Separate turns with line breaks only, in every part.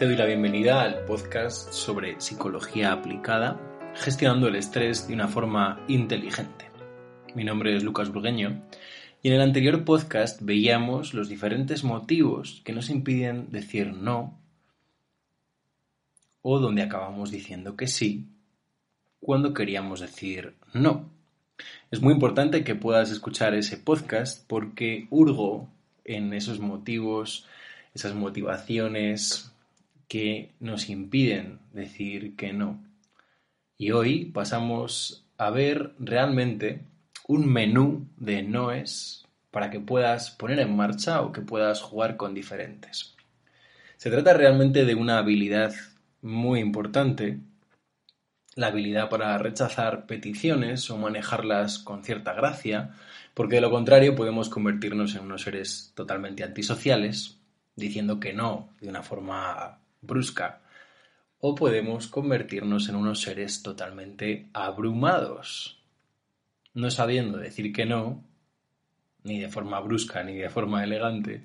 Te doy la bienvenida al podcast sobre psicología aplicada, gestionando el estrés de una forma inteligente. Mi nombre es Lucas Burgueño y en el anterior podcast veíamos los diferentes motivos que nos impiden decir no o donde acabamos diciendo que sí cuando queríamos decir no. Es muy importante que puedas escuchar ese podcast porque hurgo en esos motivos, esas motivaciones, que nos impiden decir que no. Y hoy pasamos a ver realmente un menú de noes para que puedas poner en marcha o que puedas jugar con diferentes. Se trata realmente de una habilidad muy importante, la habilidad para rechazar peticiones o manejarlas con cierta gracia, porque de lo contrario podemos convertirnos en unos seres totalmente antisociales, diciendo que no de una forma brusca, o podemos convertirnos en unos seres totalmente abrumados, no sabiendo decir que no, ni de forma brusca ni de forma elegante,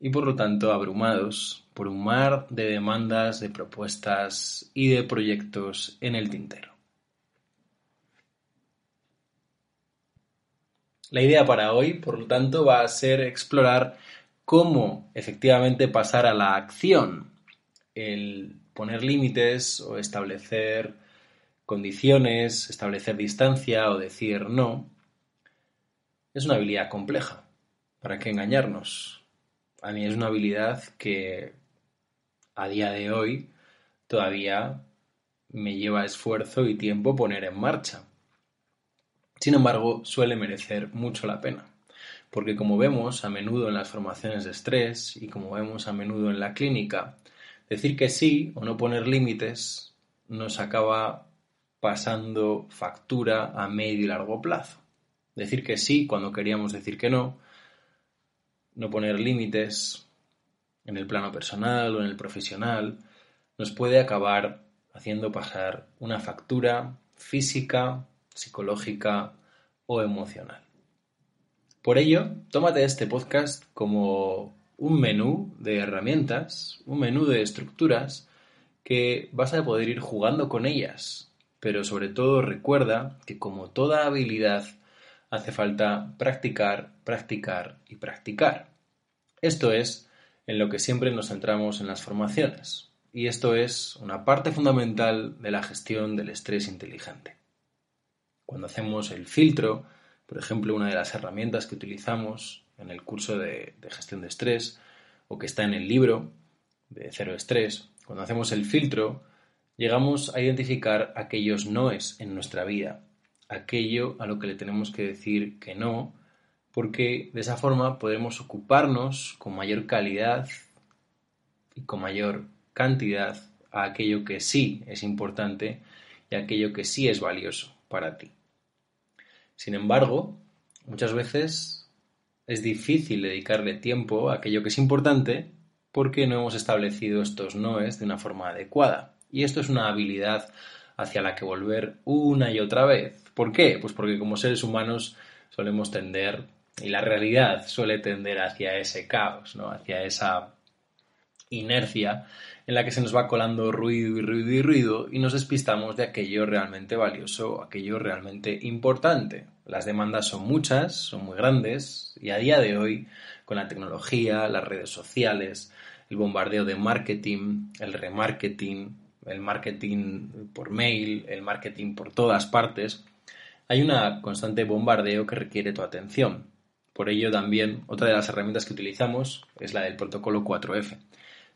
y por lo tanto abrumados por un mar de demandas, de propuestas y de proyectos en el tintero. La idea para hoy, por lo tanto, va a ser explorar cómo efectivamente pasar a la acción, el poner límites o establecer condiciones, establecer distancia o decir no, es una habilidad compleja. ¿Para qué engañarnos? A mí es una habilidad que a día de hoy todavía me lleva esfuerzo y tiempo poner en marcha. Sin embargo, suele merecer mucho la pena porque como vemos a menudo en las formaciones de estrés y como vemos a menudo en la clínica, decir que sí o no poner límites nos acaba pasando factura a medio y largo plazo. Decir que sí cuando queríamos decir que no, no poner límites en el plano personal o en el profesional, nos puede acabar haciendo pasar una factura física, psicológica o emocional. Por ello, tómate este podcast como un menú de herramientas, un menú de estructuras que vas a poder ir jugando con ellas. Pero sobre todo recuerda que como toda habilidad hace falta practicar, practicar y practicar. Esto es en lo que siempre nos centramos en las formaciones. Y esto es una parte fundamental de la gestión del estrés inteligente. Cuando hacemos el filtro, por ejemplo, una de las herramientas que utilizamos en el curso de, gestión de estrés o que está en el libro de cero estrés, cuando hacemos el filtro, llegamos a identificar aquellos noes en nuestra vida, aquello a lo que le tenemos que decir que no, porque de esa forma podemos ocuparnos con mayor calidad y con mayor cantidad a aquello que sí es importante y aquello que sí es valioso para ti. Sin embargo, muchas veces es difícil dedicarle tiempo a aquello que es importante porque no hemos establecido estos noes de una forma adecuada. Y esto es una habilidad hacia la que volver una y otra vez. ¿Por qué? Pues porque como seres humanos solemos tender, y la realidad suele tender hacia ese caos, ¿no? hacia esa inercia en la que se nos va colando ruido y ruido y ruido y nos despistamos de aquello realmente valioso, aquello realmente importante. Las demandas son muchas, son muy grandes y a día de hoy, con la tecnología, las redes sociales, el bombardeo de marketing, el remarketing, el marketing por mail, el marketing por todas partes, hay una constante bombardeo que requiere tu atención. Por ello también otra de las herramientas que utilizamos es la del protocolo 4F,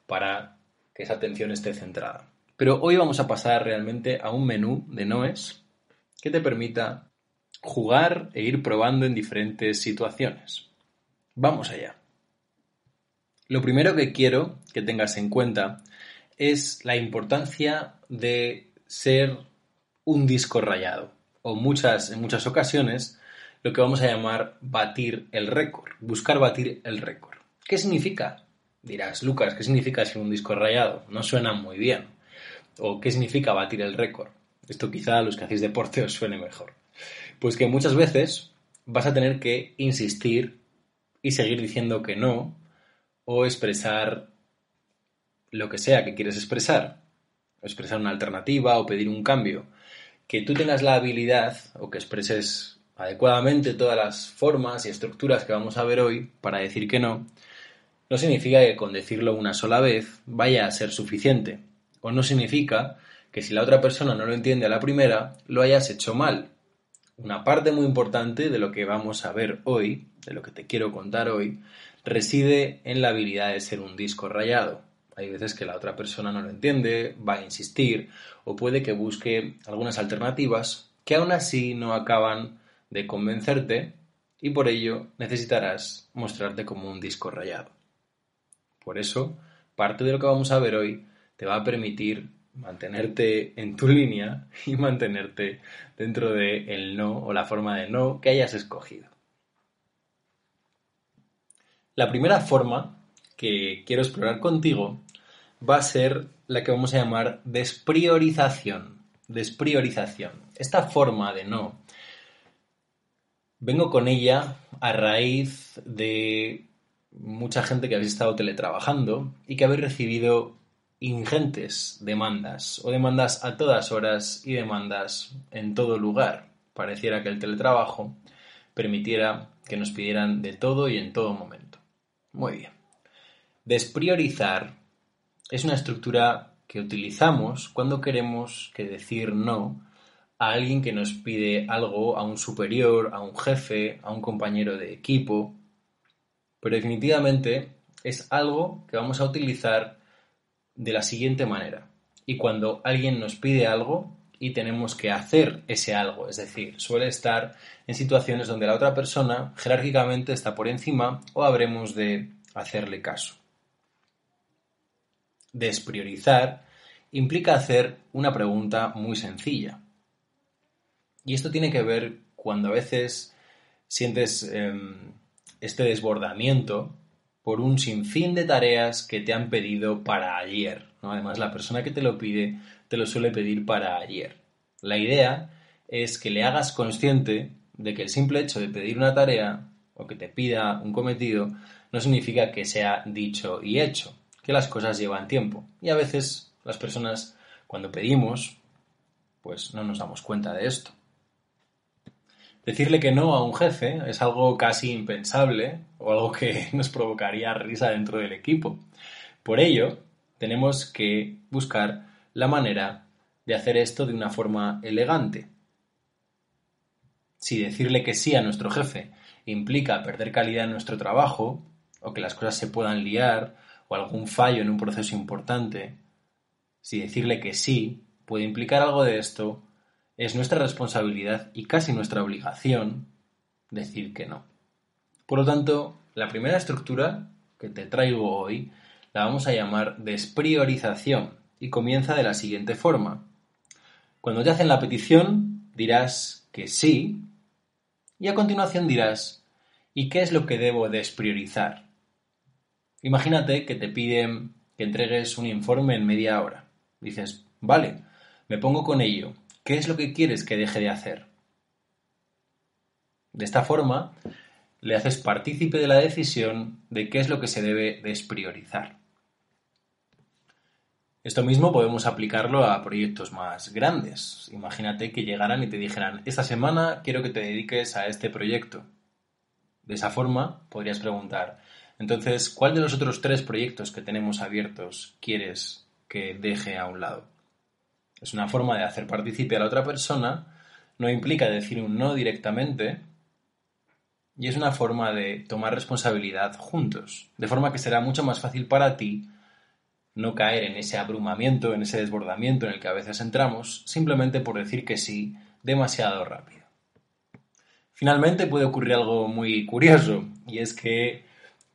para que esa atención esté centrada. Pero hoy vamos a pasar realmente a un menú de Noes que te permita jugar e ir probando en diferentes situaciones. Vamos allá. Lo primero que quiero que tengas en cuenta es la importancia de ser un disco rayado o muchas, en muchas ocasiones lo que vamos a llamar batir el récord, buscar batir el récord. ¿Qué significa? Dirás, Lucas, ¿qué significa ser un disco rayado? No suena muy bien. ¿O qué significa batir el récord? Esto quizá a los que hacéis deporte os suene mejor. Pues que muchas veces vas a tener que insistir y seguir diciendo que no o expresar lo que sea que quieres expresar, expresar una alternativa o pedir un cambio, que tú tengas la habilidad o que expreses adecuadamente todas las formas y estructuras que vamos a ver hoy para decir que no, no significa que con decirlo una sola vez vaya a ser suficiente, o no significa que si la otra persona no lo entiende a la primera, lo hayas hecho mal. Una parte muy importante de lo que vamos a ver hoy, de lo que te quiero contar hoy, reside en la habilidad de ser un disco rayado. Hay veces que la otra persona no lo entiende, va a insistir o puede que busque algunas alternativas que aún así no acaban de convencerte y por ello necesitarás mostrarte como un disco rayado. Por eso, parte de lo que vamos a ver hoy te va a permitir mantenerte en tu línea y mantenerte dentro del el no o la forma de no que hayas escogido. La primera forma que quiero explorar contigo va a ser la que vamos a llamar despriorización. Despriorización. Esta forma de no vengo con ella a raíz de mucha gente que habéis estado teletrabajando y que habéis recibido ingentes demandas o demandas a todas horas y demandas en todo lugar. Pareciera que el teletrabajo permitiera que nos pidieran de todo y en todo momento. Muy bien. Despriorizar es una estructura que utilizamos cuando queremos que decir no a alguien que nos pide algo, a un superior, a un jefe, a un compañero de equipo. Pero definitivamente es algo que vamos a utilizar de la siguiente manera. Y cuando alguien nos pide algo y tenemos que hacer ese algo, es decir, suele estar en situaciones donde la otra persona jerárquicamente está por encima o habremos de hacerle caso. Despriorizar implica hacer una pregunta muy sencilla. Y esto tiene que ver cuando a veces sientes em, este desbordamiento por un sinfín de tareas que te han pedido para ayer. Además, la persona que te lo pide te lo suele pedir para ayer. La idea es que le hagas consciente de que el simple hecho de pedir una tarea o que te pida un cometido no significa que sea dicho y hecho, que las cosas llevan tiempo. Y a veces las personas, cuando pedimos, pues no nos damos cuenta de esto. Decirle que no a un jefe es algo casi impensable o algo que nos provocaría risa dentro del equipo. Por ello, tenemos que buscar la manera de hacer esto de una forma elegante. Si decirle que sí a nuestro jefe implica perder calidad en nuestro trabajo, o que las cosas se puedan liar, o algún fallo en un proceso importante, si decirle que sí puede implicar algo de esto, es nuestra responsabilidad y casi nuestra obligación decir que no. Por lo tanto, la primera estructura que te traigo hoy la vamos a llamar despriorización y comienza de la siguiente forma. Cuando te hacen la petición, dirás que sí y a continuación dirás ¿y qué es lo que debo despriorizar? Imagínate que te piden que entregues un informe en media hora. Dices, vale, me pongo con ello. ¿Qué es lo que quieres que deje de hacer? De esta forma, le haces partícipe de la decisión de qué es lo que se debe despriorizar. Esto mismo podemos aplicarlo a proyectos más grandes. Imagínate que llegaran y te dijeran, esta semana quiero que te dediques a este proyecto. De esa forma podrías preguntar, entonces, ¿cuál de los otros tres proyectos que tenemos abiertos quieres que deje a un lado? Es una forma de hacer partícipe a la otra persona, no implica decir un no directamente, y es una forma de tomar responsabilidad juntos, de forma que será mucho más fácil para ti no caer en ese abrumamiento, en ese desbordamiento en el que a veces entramos, simplemente por decir que sí demasiado rápido. Finalmente puede ocurrir algo muy curioso, y es que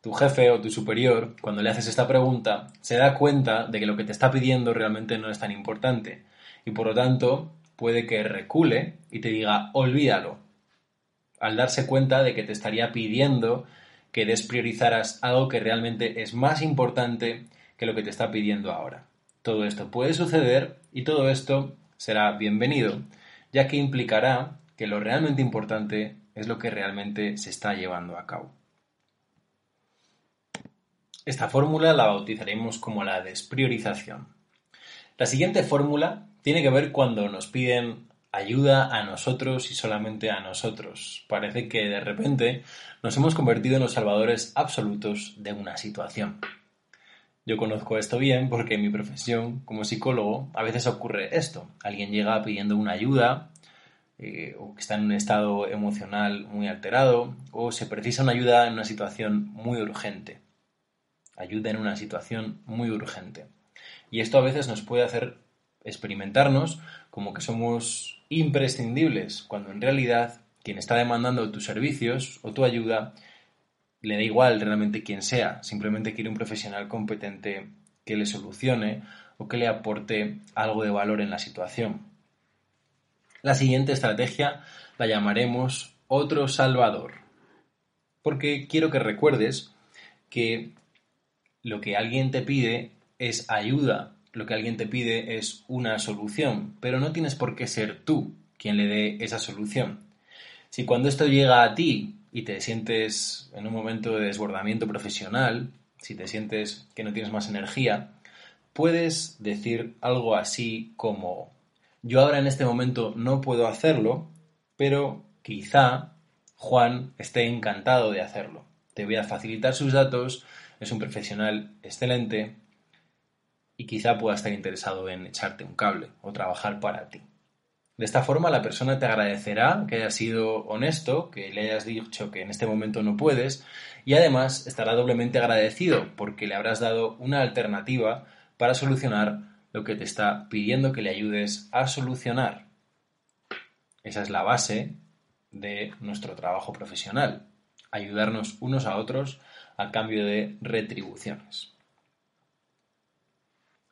tu jefe o tu superior, cuando le haces esta pregunta, se da cuenta de que lo que te está pidiendo realmente no es tan importante, y por lo tanto puede que recule y te diga olvídalo, al darse cuenta de que te estaría pidiendo que despriorizaras algo que realmente es más importante que lo que te está pidiendo ahora. Todo esto puede suceder y todo esto será bienvenido, ya que implicará que lo realmente importante es lo que realmente se está llevando a cabo. Esta fórmula la bautizaremos como la despriorización. La siguiente fórmula tiene que ver cuando nos piden ayuda a nosotros y solamente a nosotros. Parece que de repente nos hemos convertido en los salvadores absolutos de una situación. Yo conozco esto bien porque en mi profesión como psicólogo a veces ocurre esto. Alguien llega pidiendo una ayuda eh, o que está en un estado emocional muy alterado o se precisa una ayuda en una situación muy urgente. Ayuda en una situación muy urgente. Y esto a veces nos puede hacer experimentarnos como que somos imprescindibles, cuando en realidad quien está demandando tus servicios o tu ayuda le da igual realmente quién sea, simplemente quiere un profesional competente que le solucione o que le aporte algo de valor en la situación. La siguiente estrategia la llamaremos otro salvador, porque quiero que recuerdes que lo que alguien te pide es ayuda, lo que alguien te pide es una solución, pero no tienes por qué ser tú quien le dé esa solución. Si cuando esto llega a ti y te sientes en un momento de desbordamiento profesional, si te sientes que no tienes más energía, puedes decir algo así como, yo ahora en este momento no puedo hacerlo, pero quizá Juan esté encantado de hacerlo. Te voy a facilitar sus datos, es un profesional excelente y quizá pueda estar interesado en echarte un cable o trabajar para ti. De esta forma la persona te agradecerá que hayas sido honesto, que le hayas dicho que en este momento no puedes y además estará doblemente agradecido porque le habrás dado una alternativa para solucionar lo que te está pidiendo que le ayudes a solucionar. Esa es la base de nuestro trabajo profesional, ayudarnos unos a otros a cambio de retribuciones.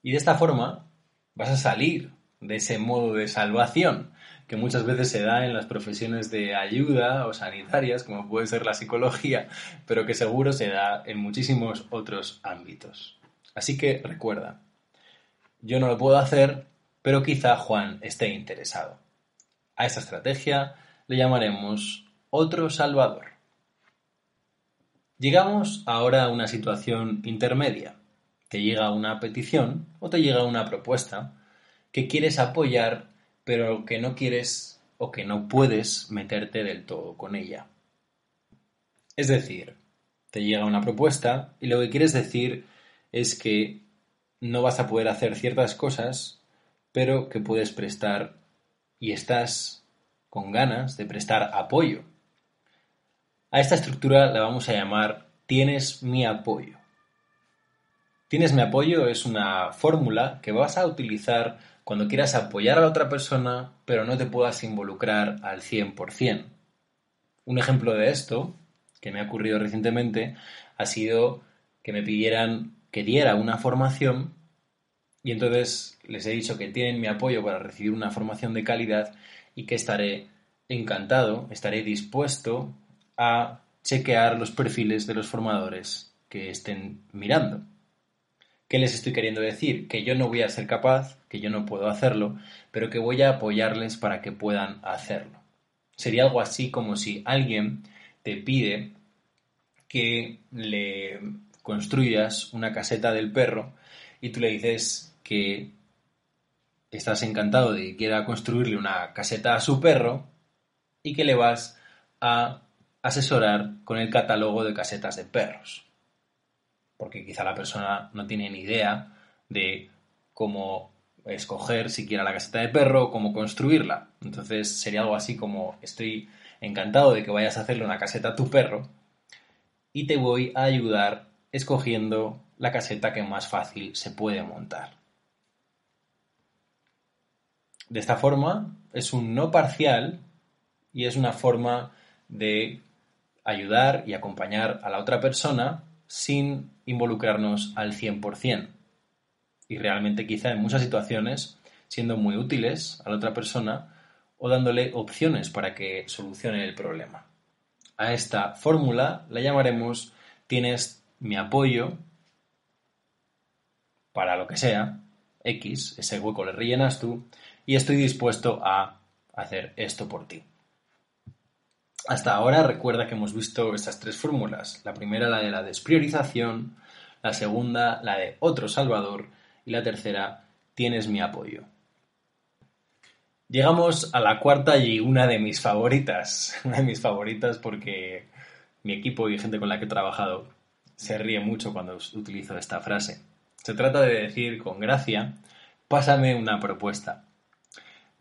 Y de esta forma vas a salir de ese modo de salvación que muchas veces se da en las profesiones de ayuda o sanitarias, como puede ser la psicología, pero que seguro se da en muchísimos otros ámbitos. Así que recuerda, yo no lo puedo hacer, pero quizá Juan esté interesado. A esta estrategia le llamaremos otro salvador. Llegamos ahora a una situación intermedia. Te llega una petición o te llega una propuesta que quieres apoyar, pero que no quieres o que no puedes meterte del todo con ella. Es decir, te llega una propuesta y lo que quieres decir es que no vas a poder hacer ciertas cosas, pero que puedes prestar y estás con ganas de prestar apoyo. A esta estructura la vamos a llamar tienes mi apoyo. Tienes mi apoyo es una fórmula que vas a utilizar cuando quieras apoyar a la otra persona, pero no te puedas involucrar al 100%. Un ejemplo de esto, que me ha ocurrido recientemente, ha sido que me pidieran que diera una formación y entonces les he dicho que tienen mi apoyo para recibir una formación de calidad y que estaré encantado, estaré dispuesto a chequear los perfiles de los formadores que estén mirando. ¿Qué les estoy queriendo decir? Que yo no voy a ser capaz, que yo no puedo hacerlo, pero que voy a apoyarles para que puedan hacerlo. Sería algo así como si alguien te pide que le construyas una caseta del perro y tú le dices que estás encantado de que quiera construirle una caseta a su perro y que le vas a asesorar con el catálogo de casetas de perros. Porque quizá la persona no tiene ni idea de cómo escoger siquiera la caseta de perro cómo construirla. Entonces sería algo así como estoy encantado de que vayas a hacerle una caseta a tu perro y te voy a ayudar escogiendo la caseta que más fácil se puede montar. De esta forma es un no parcial y es una forma de ayudar y acompañar a la otra persona sin involucrarnos al 100%. Y realmente quizá en muchas situaciones siendo muy útiles a la otra persona o dándole opciones para que solucione el problema. A esta fórmula la llamaremos tienes mi apoyo para lo que sea, X, ese hueco le rellenas tú, y estoy dispuesto a hacer esto por ti. Hasta ahora recuerda que hemos visto estas tres fórmulas. La primera la de la despriorización, la segunda la de otro salvador y la tercera tienes mi apoyo. Llegamos a la cuarta y una de mis favoritas. Una de mis favoritas porque mi equipo y gente con la que he trabajado se ríe mucho cuando utilizo esta frase. Se trata de decir con gracia, pásame una propuesta.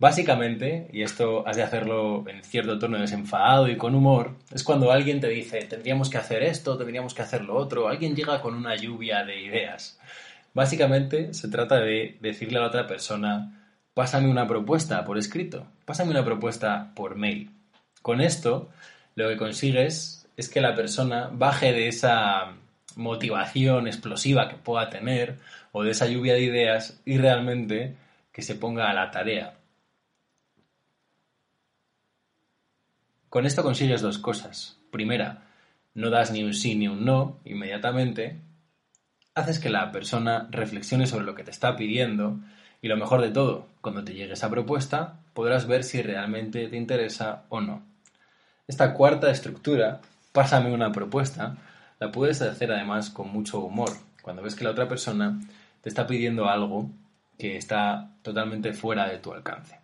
Básicamente, y esto has de hacerlo en cierto tono desenfadado y con humor, es cuando alguien te dice, tendríamos que hacer esto, tendríamos que hacer lo otro, alguien llega con una lluvia de ideas. Básicamente se trata de decirle a la otra persona, pásame una propuesta por escrito, pásame una propuesta por mail. Con esto, lo que consigues es que la persona baje de esa motivación explosiva que pueda tener o de esa lluvia de ideas y realmente que se ponga a la tarea Con esto consigues dos cosas. Primera, no das ni un sí ni un no inmediatamente. Haces que la persona reflexione sobre lo que te está pidiendo y lo mejor de todo, cuando te llegue esa propuesta, podrás ver si realmente te interesa o no. Esta cuarta estructura, pásame una propuesta, la puedes hacer además con mucho humor, cuando ves que la otra persona te está pidiendo algo que está totalmente fuera de tu alcance.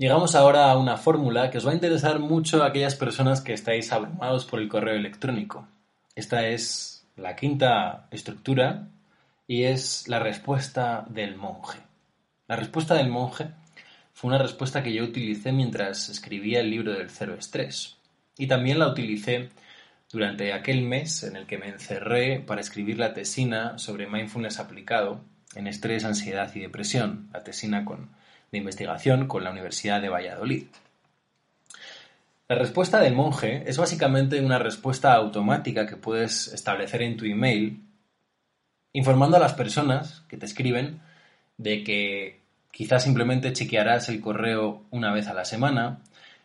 Llegamos ahora a una fórmula que os va a interesar mucho a aquellas personas que estáis abrumados por el correo electrónico. Esta es la quinta estructura y es la respuesta del monje. La respuesta del monje fue una respuesta que yo utilicé mientras escribía el libro del cero estrés. Y también la utilicé durante aquel mes en el que me encerré para escribir la tesina sobre mindfulness aplicado en estrés, ansiedad y depresión, la tesina con de investigación con la Universidad de Valladolid. La respuesta del monje es básicamente una respuesta automática que puedes establecer en tu email informando a las personas que te escriben de que quizás simplemente chequearás el correo una vez a la semana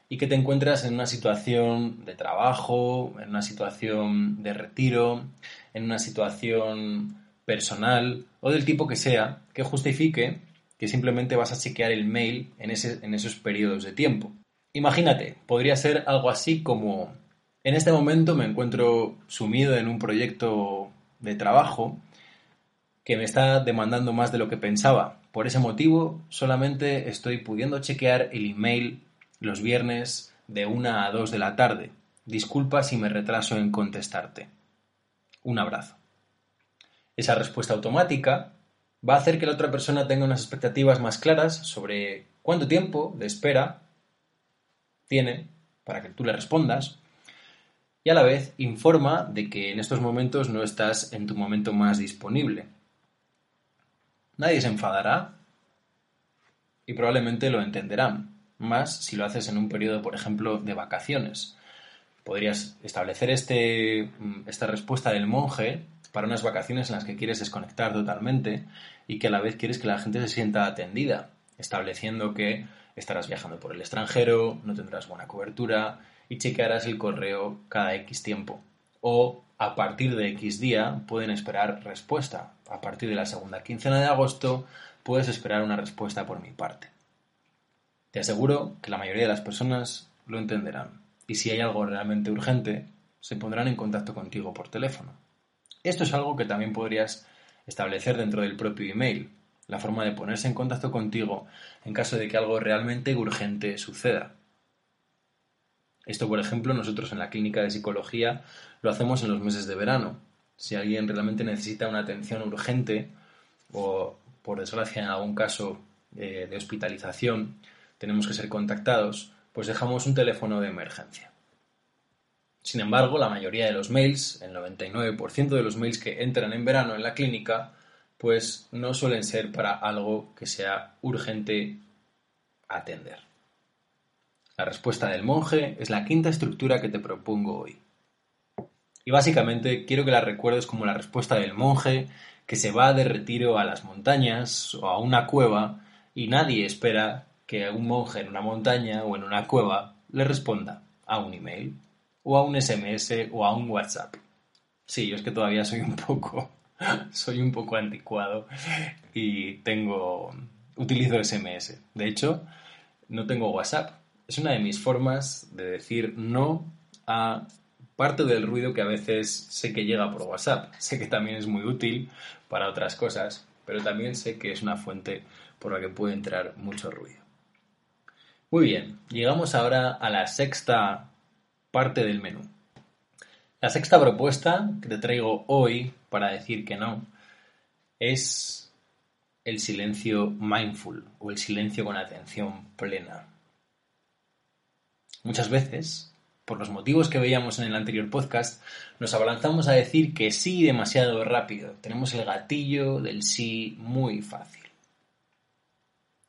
y que te encuentras en una situación de trabajo, en una situación de retiro, en una situación personal o del tipo que sea que justifique que simplemente vas a chequear el mail en, en esos periodos de tiempo. Imagínate, podría ser algo así como, en este momento me encuentro sumido en un proyecto de trabajo que me está demandando más de lo que pensaba. Por ese motivo, solamente estoy pudiendo chequear el email los viernes de 1 a 2 de la tarde. Disculpa si me retraso en contestarte. Un abrazo. Esa respuesta automática va a hacer que la otra persona tenga unas expectativas más claras sobre cuánto tiempo de espera tiene para que tú le respondas y a la vez informa de que en estos momentos no estás en tu momento más disponible. Nadie se enfadará y probablemente lo entenderán, más si lo haces en un periodo, por ejemplo, de vacaciones. Podrías establecer este, esta respuesta del monje para unas vacaciones en las que quieres desconectar totalmente y que a la vez quieres que la gente se sienta atendida, estableciendo que estarás viajando por el extranjero, no tendrás buena cobertura y chequearás el correo cada X tiempo. O a partir de X día pueden esperar respuesta. A partir de la segunda quincena de agosto puedes esperar una respuesta por mi parte. Te aseguro que la mayoría de las personas lo entenderán y si hay algo realmente urgente, se pondrán en contacto contigo por teléfono. Esto es algo que también podrías establecer dentro del propio email la forma de ponerse en contacto contigo en caso de que algo realmente urgente suceda. Esto, por ejemplo, nosotros en la clínica de psicología lo hacemos en los meses de verano. Si alguien realmente necesita una atención urgente o, por desgracia, en algún caso eh, de hospitalización, tenemos que ser contactados, pues dejamos un teléfono de emergencia. Sin embargo, la mayoría de los mails, el 99% de los mails que entran en verano en la clínica, pues no suelen ser para algo que sea urgente atender. La respuesta del monje es la quinta estructura que te propongo hoy. Y básicamente quiero que la recuerdes como la respuesta del monje que se va de retiro a las montañas o a una cueva y nadie espera que un monje en una montaña o en una cueva le responda a un email o a un SMS o a un WhatsApp. Sí, yo es que todavía soy un poco, soy un poco anticuado y tengo, utilizo SMS. De hecho, no tengo WhatsApp. Es una de mis formas de decir no a parte del ruido que a veces sé que llega por WhatsApp. Sé que también es muy útil para otras cosas, pero también sé que es una fuente por la que puede entrar mucho ruido. Muy bien, llegamos ahora a la sexta parte del menú. La sexta propuesta que te traigo hoy para decir que no es el silencio mindful o el silencio con atención plena. Muchas veces, por los motivos que veíamos en el anterior podcast, nos abalanzamos a decir que sí demasiado rápido. Tenemos el gatillo del sí muy fácil.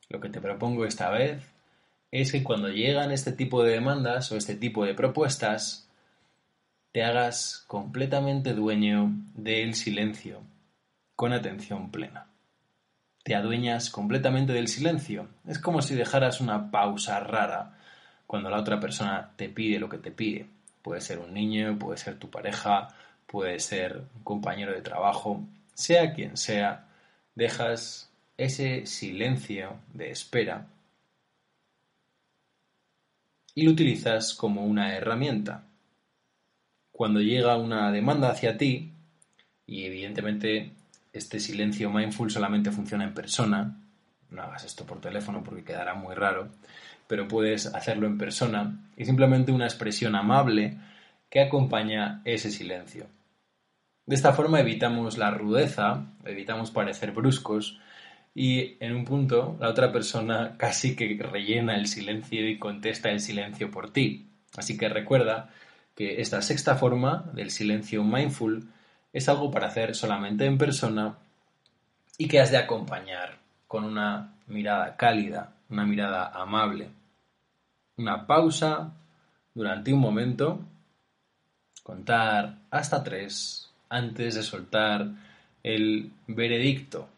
Lo que te propongo esta vez es que cuando llegan este tipo de demandas o este tipo de propuestas, te hagas completamente dueño del silencio, con atención plena. Te adueñas completamente del silencio. Es como si dejaras una pausa rara cuando la otra persona te pide lo que te pide. Puede ser un niño, puede ser tu pareja, puede ser un compañero de trabajo, sea quien sea, dejas ese silencio de espera y lo utilizas como una herramienta. Cuando llega una demanda hacia ti, y evidentemente este silencio mindful solamente funciona en persona, no hagas esto por teléfono porque quedará muy raro, pero puedes hacerlo en persona y simplemente una expresión amable que acompaña ese silencio. De esta forma evitamos la rudeza, evitamos parecer bruscos y en un punto la otra persona casi que rellena el silencio y contesta el silencio por ti. Así que recuerda que esta sexta forma del silencio mindful es algo para hacer solamente en persona y que has de acompañar con una mirada cálida, una mirada amable. Una pausa durante un momento, contar hasta tres antes de soltar el veredicto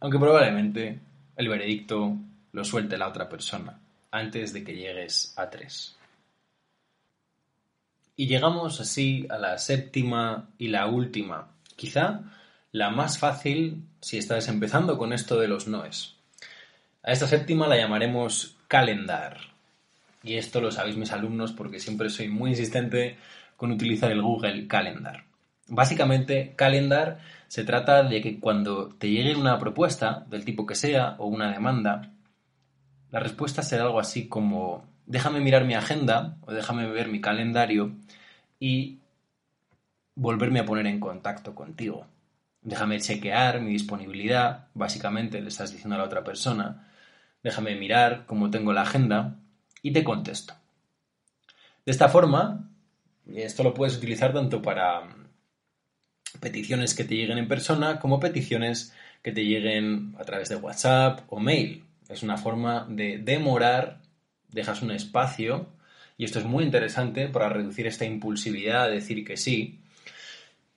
aunque probablemente el veredicto lo suelte la otra persona antes de que llegues a tres. Y llegamos así a la séptima y la última, quizá la más fácil si estás empezando con esto de los noes. A esta séptima la llamaremos calendar. Y esto lo sabéis mis alumnos porque siempre soy muy insistente con utilizar el Google Calendar. Básicamente, calendar se trata de que cuando te llegue una propuesta, del tipo que sea, o una demanda, la respuesta será algo así como déjame mirar mi agenda o déjame ver mi calendario y volverme a poner en contacto contigo. Déjame chequear mi disponibilidad, básicamente le estás diciendo a la otra persona, déjame mirar cómo tengo la agenda y te contesto. De esta forma, esto lo puedes utilizar tanto para peticiones que te lleguen en persona como peticiones que te lleguen a través de WhatsApp o mail. Es una forma de demorar, dejas un espacio y esto es muy interesante para reducir esta impulsividad de decir que sí.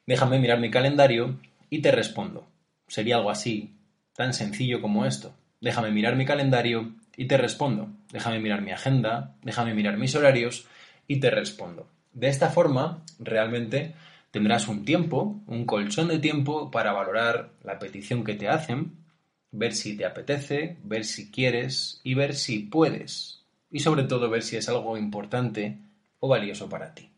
Déjame mirar mi calendario y te respondo. Sería algo así, tan sencillo como esto. Déjame mirar mi calendario y te respondo. Déjame mirar mi agenda, déjame mirar mis horarios y te respondo. De esta forma, realmente Tendrás un tiempo, un colchón de tiempo para valorar la petición que te hacen, ver si te apetece, ver si quieres y ver si puedes. Y sobre todo ver si es algo importante o valioso para ti.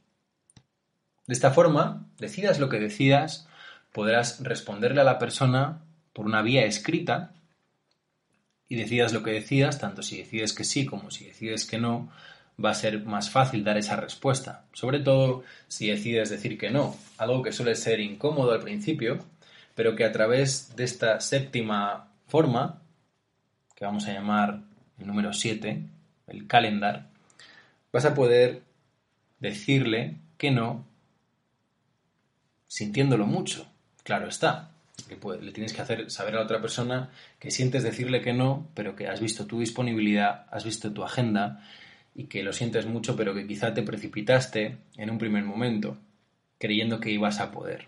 De esta forma, decidas lo que decidas, podrás responderle a la persona por una vía escrita y decidas lo que decidas, tanto si decides que sí como si decides que no, va a ser más fácil dar esa respuesta. Sobre todo si decides decir que no, algo que suele ser incómodo al principio, pero que a través de esta séptima forma, que vamos a llamar el número 7, el calendar, vas a poder decirle que no sintiéndolo mucho. Claro está. le tienes que hacer saber a la otra persona que sientes decirle que no, pero que has visto tu disponibilidad, has visto tu agenda y que lo sientes mucho, pero que quizá te precipitaste en un primer momento, creyendo que ibas a poder.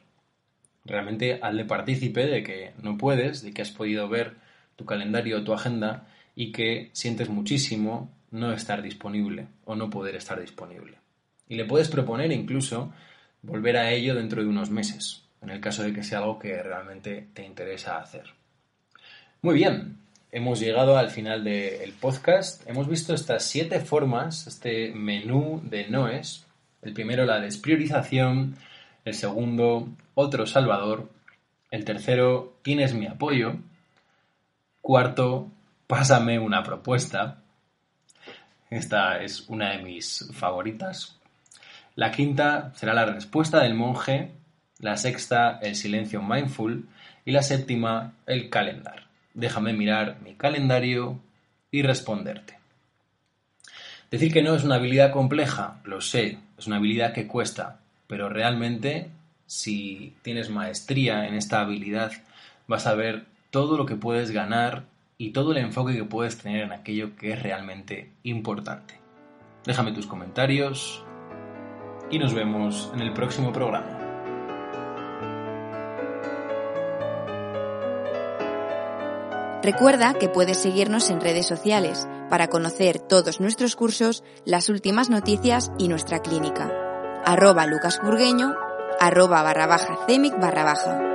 Realmente hazle partícipe de que no puedes, de que has podido ver tu calendario o tu agenda y que sientes muchísimo no estar disponible o no poder estar disponible. Y le puedes proponer incluso volver a ello dentro de unos meses, en el caso de que sea algo que realmente te interesa hacer. Muy bien, hemos llegado al final del podcast. Hemos visto estas siete formas, este menú de noes. El primero, la despriorización. El segundo, otro salvador. El tercero, tienes mi apoyo. Cuarto, pásame una propuesta. Esta es una de mis favoritas. La quinta será la respuesta del monje. La sexta, el silencio mindful. Y la séptima, el calendar déjame mirar mi calendario y responderte. Decir que no es una habilidad compleja, lo sé, es una habilidad que cuesta, pero realmente si tienes maestría en esta habilidad vas a ver todo lo que puedes ganar y todo el enfoque que puedes tener en aquello que es realmente importante. Déjame tus comentarios y nos vemos en el próximo programa.
Recuerda que puedes seguirnos en redes sociales para conocer todos nuestros cursos, las últimas noticias y nuestra clínica. Arroba lucasburgueño, arroba barra baja cemic barra baja.